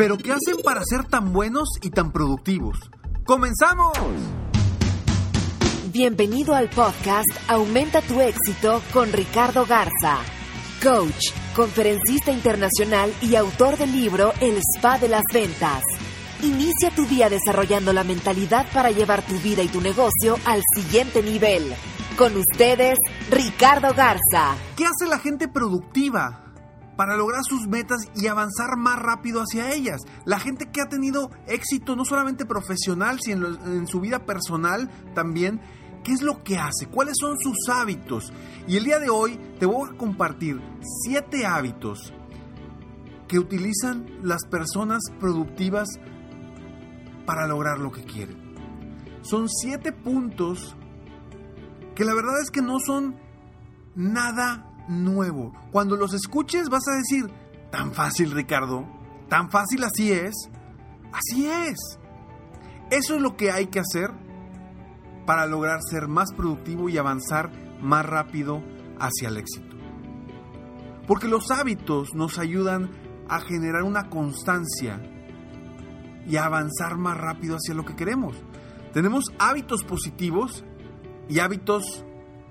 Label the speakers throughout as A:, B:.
A: Pero ¿qué hacen para ser tan buenos y tan productivos? ¡Comenzamos!
B: Bienvenido al podcast Aumenta tu éxito con Ricardo Garza, coach, conferencista internacional y autor del libro El Spa de las Ventas. Inicia tu día desarrollando la mentalidad para llevar tu vida y tu negocio al siguiente nivel. Con ustedes, Ricardo Garza.
A: ¿Qué hace la gente productiva? Para lograr sus metas y avanzar más rápido hacia ellas. La gente que ha tenido éxito no solamente profesional, sino en, su vida personal también, ¿qué es lo que hace? ¿Cuáles son sus hábitos? Y el día de hoy te voy a compartir siete hábitos que utilizan las personas productivas para lograr lo que quieren. Son siete puntos que la verdad es que no son nada nuevo. Cuando los escuches vas a decir, tan fácil Ricardo, tan fácil así es. Así es. Eso es lo que hay que hacer para lograr ser más productivo y avanzar más rápido hacia el éxito. Porque los hábitos nos ayudan a generar una constancia y a avanzar más rápido hacia lo que queremos. Tenemos hábitos positivos y hábitos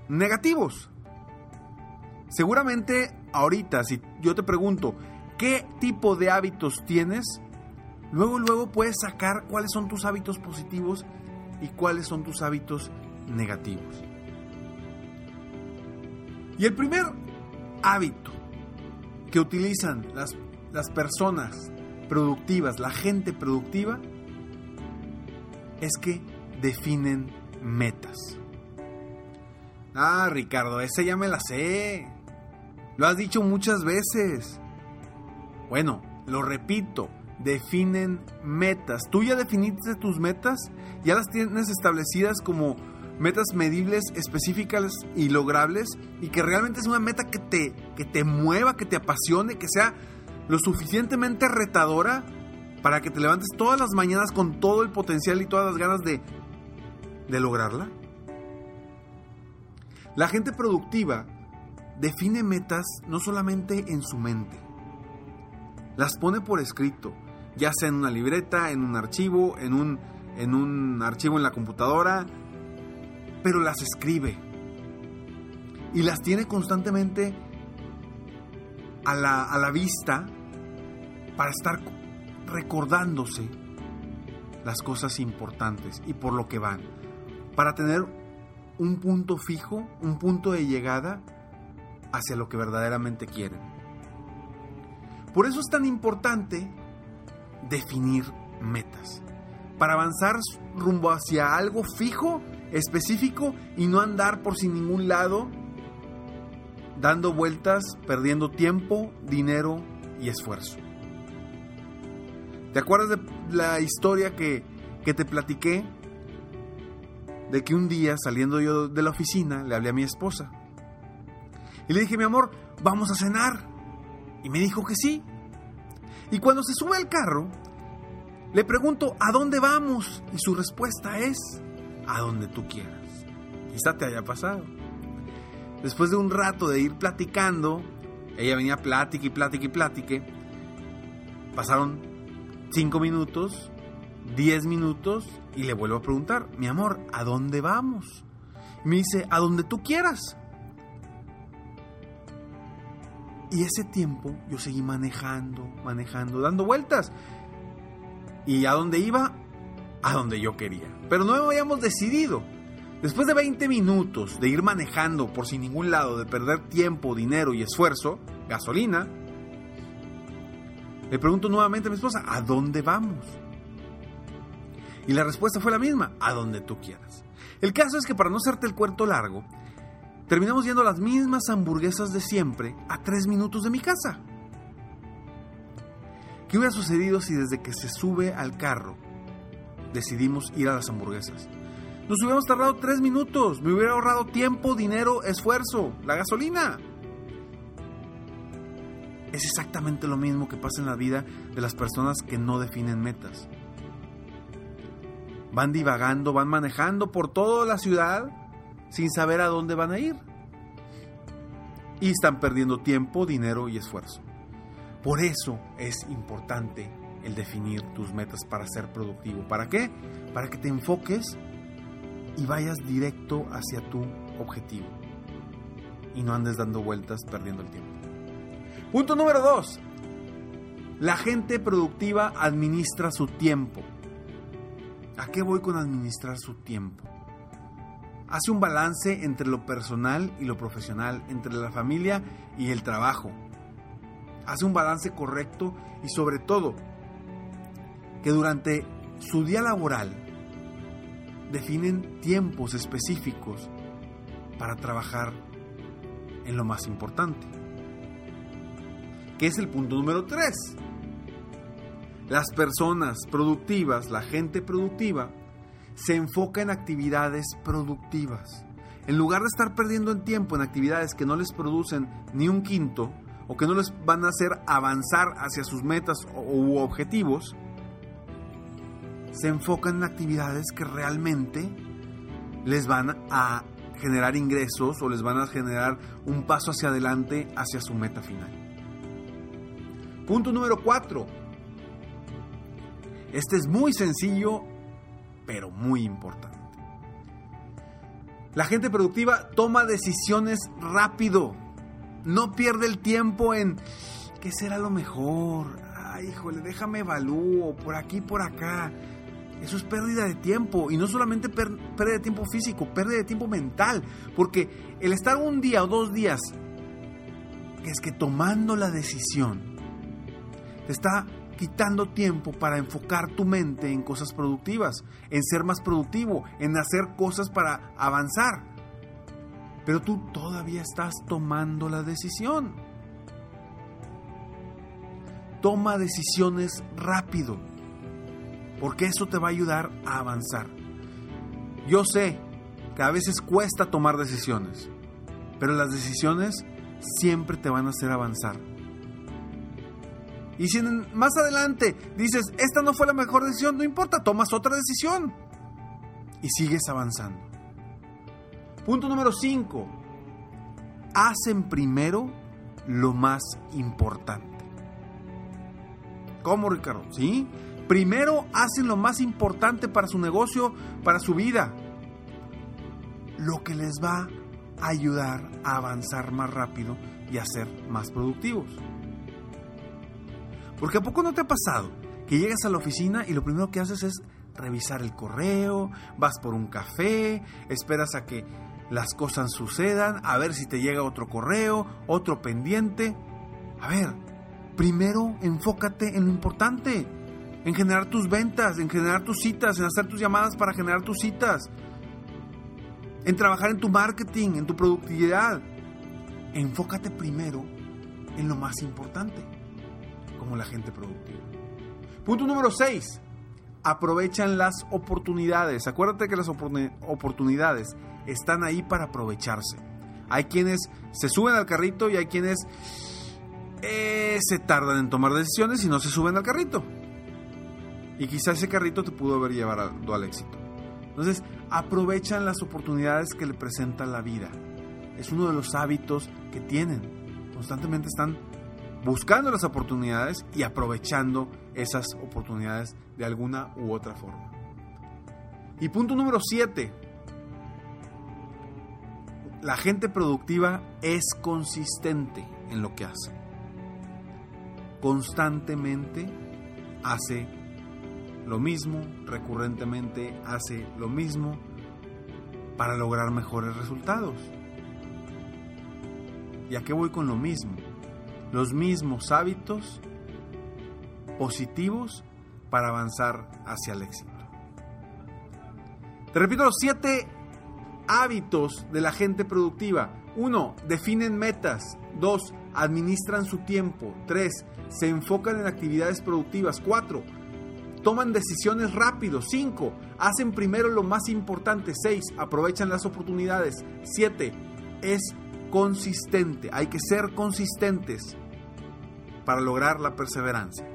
A: negativos. Seguramente ahorita, si yo te pregunto, ¿qué tipo de hábitos tienes? Luego, luego puedes sacar cuáles son tus hábitos positivos y cuáles son tus hábitos negativos. Y el primer hábito que utilizan las, las personas productivas, la gente productiva, es que definen metas. Ah, Ricardo, esa ya me la sé. Lo has dicho muchas veces. Bueno, lo repito, definen metas. ¿Tú ya definiste tus metas? ¿Ya las tienes establecidas como metas medibles, específicas y logrables? Y que realmente es una meta que te, que te mueva, que te apasione, que sea lo suficientemente retadora para que te levantes todas las mañanas con todo el potencial y todas las ganas de, de lograrla. La gente productiva define metas no solamente en su mente, las pone por escrito, ya sea en una libreta, en un archivo, en un, en un archivo en la computadora, pero las escribe. Y las tiene constantemente a la, a la vista para estar recordándose las cosas importantes y por lo que van, para tener un punto fijo, un punto de llegada hacia lo que verdaderamente quieren. Por eso es tan importante definir metas, para avanzar rumbo hacia algo fijo, específico y no andar por sin ningún lado dando vueltas, perdiendo tiempo, dinero y esfuerzo. ¿Te acuerdas de la historia que, que te platiqué? De que un día saliendo yo de la oficina le hablé a mi esposa y le dije, mi amor, vamos a cenar. Y me dijo que sí. Y cuando se sube al carro, le pregunto, ¿a dónde vamos? Y su respuesta es, a donde tú quieras. Quizá te haya pasado. Después de un rato de ir platicando, ella venía plática y plática y plática. Pasaron cinco minutos, diez minutos y le vuelvo a preguntar, mi amor, ¿a dónde vamos? me dice, a donde tú quieras. Y ese tiempo yo seguí manejando, manejando, dando vueltas. ¿Y a dónde iba? A donde yo quería. Pero no habíamos decidido. Después de 20 minutos de ir manejando por sin ningún lado, de perder tiempo, dinero y esfuerzo, gasolina, le pregunto nuevamente a mi esposa, ¿a dónde vamos? Y la respuesta fue la misma, a donde tú quieras. El caso es que para no hacerte el cuento largo, terminamos yendo las mismas hamburguesas de siempre a tres minutos de mi casa. ¿Qué hubiera sucedido si desde que se sube al carro decidimos ir a las hamburguesas? Nos hubiéramos tardado tres minutos, me hubiera ahorrado tiempo, dinero, esfuerzo, la gasolina. Es exactamente lo mismo que pasa en la vida de las personas que no definen metas. Van divagando, van manejando por toda la ciudad sin saber a dónde van a ir. Y están perdiendo tiempo, dinero y esfuerzo. Por eso es importante el definir tus metas para ser productivo. ¿Para qué? Para que te enfoques y vayas directo hacia tu objetivo. Y no andes dando vueltas perdiendo el tiempo. Punto número 2. La gente productiva administra su tiempo. ¿A qué voy con administrar su tiempo? Hace un balance entre lo personal y lo profesional, entre la familia y el trabajo. Hace un balance correcto y sobre todo que durante su día laboral definen tiempos específicos para trabajar en lo más importante que es el punto número 3. Las personas productivas, la gente productiva, se enfoca en actividades productivas. En lugar de estar perdiendo el tiempo en actividades que no les producen ni un quinto o que no les van a hacer avanzar hacia sus metas u objetivos, se enfocan en actividades que realmente les van a generar ingresos o les van a generar un paso hacia adelante hacia su meta final. Punto número 4. Este es muy sencillo, pero muy importante. La gente productiva toma decisiones rápido. No pierde el tiempo en qué será lo mejor. Ay, híjole, déjame evalúo por aquí, por acá. Eso es pérdida de tiempo. Y no solamente pérdida de tiempo físico, pérdida de tiempo mental. Porque el estar un día o dos días, es que tomando la decisión, te está quitando tiempo para enfocar tu mente en cosas productivas, en ser más productivo, en hacer cosas para avanzar. Pero tú todavía estás tomando la decisión. Toma decisiones rápido, porque eso te va a ayudar a avanzar. Yo sé que a veces cuesta tomar decisiones, pero las decisiones siempre te van a hacer avanzar. Y si más adelante dices, esta no fue la mejor decisión, no importa, tomas otra decisión. Y sigues avanzando. Punto número 5. Hacen primero lo más importante. ¿Cómo, Ricardo? ¿Sí? Primero hacen lo más importante para su negocio, para su vida. Lo que les va a ayudar a avanzar más rápido y a ser más productivos. Porque a poco no te ha pasado que llegas a la oficina y lo primero que haces es revisar el correo, vas por un café, esperas a que las cosas sucedan, a ver si te llega otro correo, otro pendiente. A ver, primero enfócate en lo importante, en generar tus ventas, en generar tus citas, en hacer tus llamadas para generar tus citas, en trabajar en tu marketing, en tu productividad. Enfócate primero en lo más importante la gente productiva. Punto número 6. Aprovechan las oportunidades. Acuérdate que las oportunidades están ahí para aprovecharse. Hay quienes se suben al carrito y hay quienes eh, se tardan en tomar decisiones y no se suben al carrito. Y quizás ese carrito te pudo haber llevado al éxito. Entonces, aprovechan las oportunidades que le presenta la vida. Es uno de los hábitos que tienen. Constantemente están buscando las oportunidades y aprovechando esas oportunidades de alguna u otra forma. Y punto número 7. La gente productiva es consistente en lo que hace. constantemente hace lo mismo, recurrentemente hace lo mismo para lograr mejores resultados. ¿Y a qué voy con lo mismo? Los mismos hábitos positivos para avanzar hacia el éxito. Te repito los siete hábitos de la gente productiva. 1. Definen metas. 2. Administran su tiempo. 3. Se enfocan en actividades productivas. 4. Toman decisiones rápido. 5. Hacen primero lo más importante. 6. Aprovechan las oportunidades. 7. Es consistente. Hay que ser consistentes para lograr la perseverancia.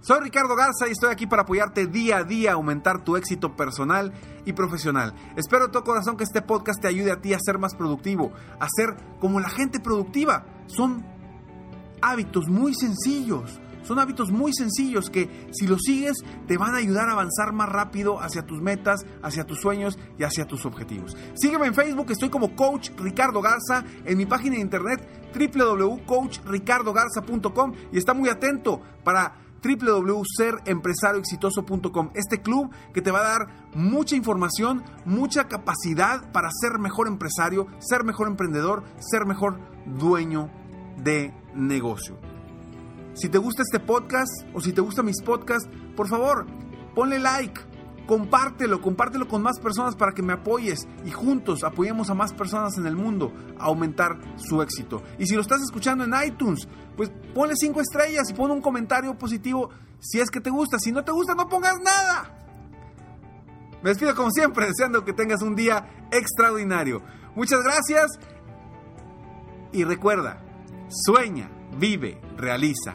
A: Soy Ricardo Garza y estoy aquí para apoyarte día a día a aumentar tu éxito personal y profesional. Espero de todo corazón que este podcast te ayude a ti a ser más productivo, a ser como la gente productiva. Son hábitos muy sencillos. Son hábitos muy sencillos que si los sigues te van a ayudar a avanzar más rápido hacia tus metas, hacia tus sueños y hacia tus objetivos. Sígueme en Facebook, estoy como Coach Ricardo Garza, en mi página de internet www.coachricardogarza.com y está muy atento para www.serempresarioexitoso.com. Este club que te va a dar mucha información, mucha capacidad para ser mejor empresario, ser mejor emprendedor, ser mejor dueño de negocio. Si te gusta este podcast o si te gustan mis podcasts, por favor, ponle like compártelo, compártelo con más personas para que me apoyes y juntos apoyemos a más personas en el mundo a aumentar su éxito. Y si lo estás escuchando en iTunes, pues ponle cinco estrellas y pon un comentario positivo si es que te gusta. Si no te gusta, no pongas nada. Me despido como siempre, deseando que tengas un día extraordinario. Muchas gracias y recuerda, sueña, vive, realiza.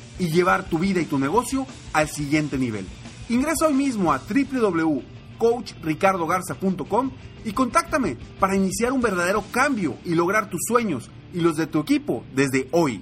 A: y llevar tu vida y tu negocio al siguiente nivel. Ingresa hoy mismo a www.coachricardogarza.com y contáctame para iniciar un verdadero cambio y lograr tus sueños y los de tu equipo desde hoy.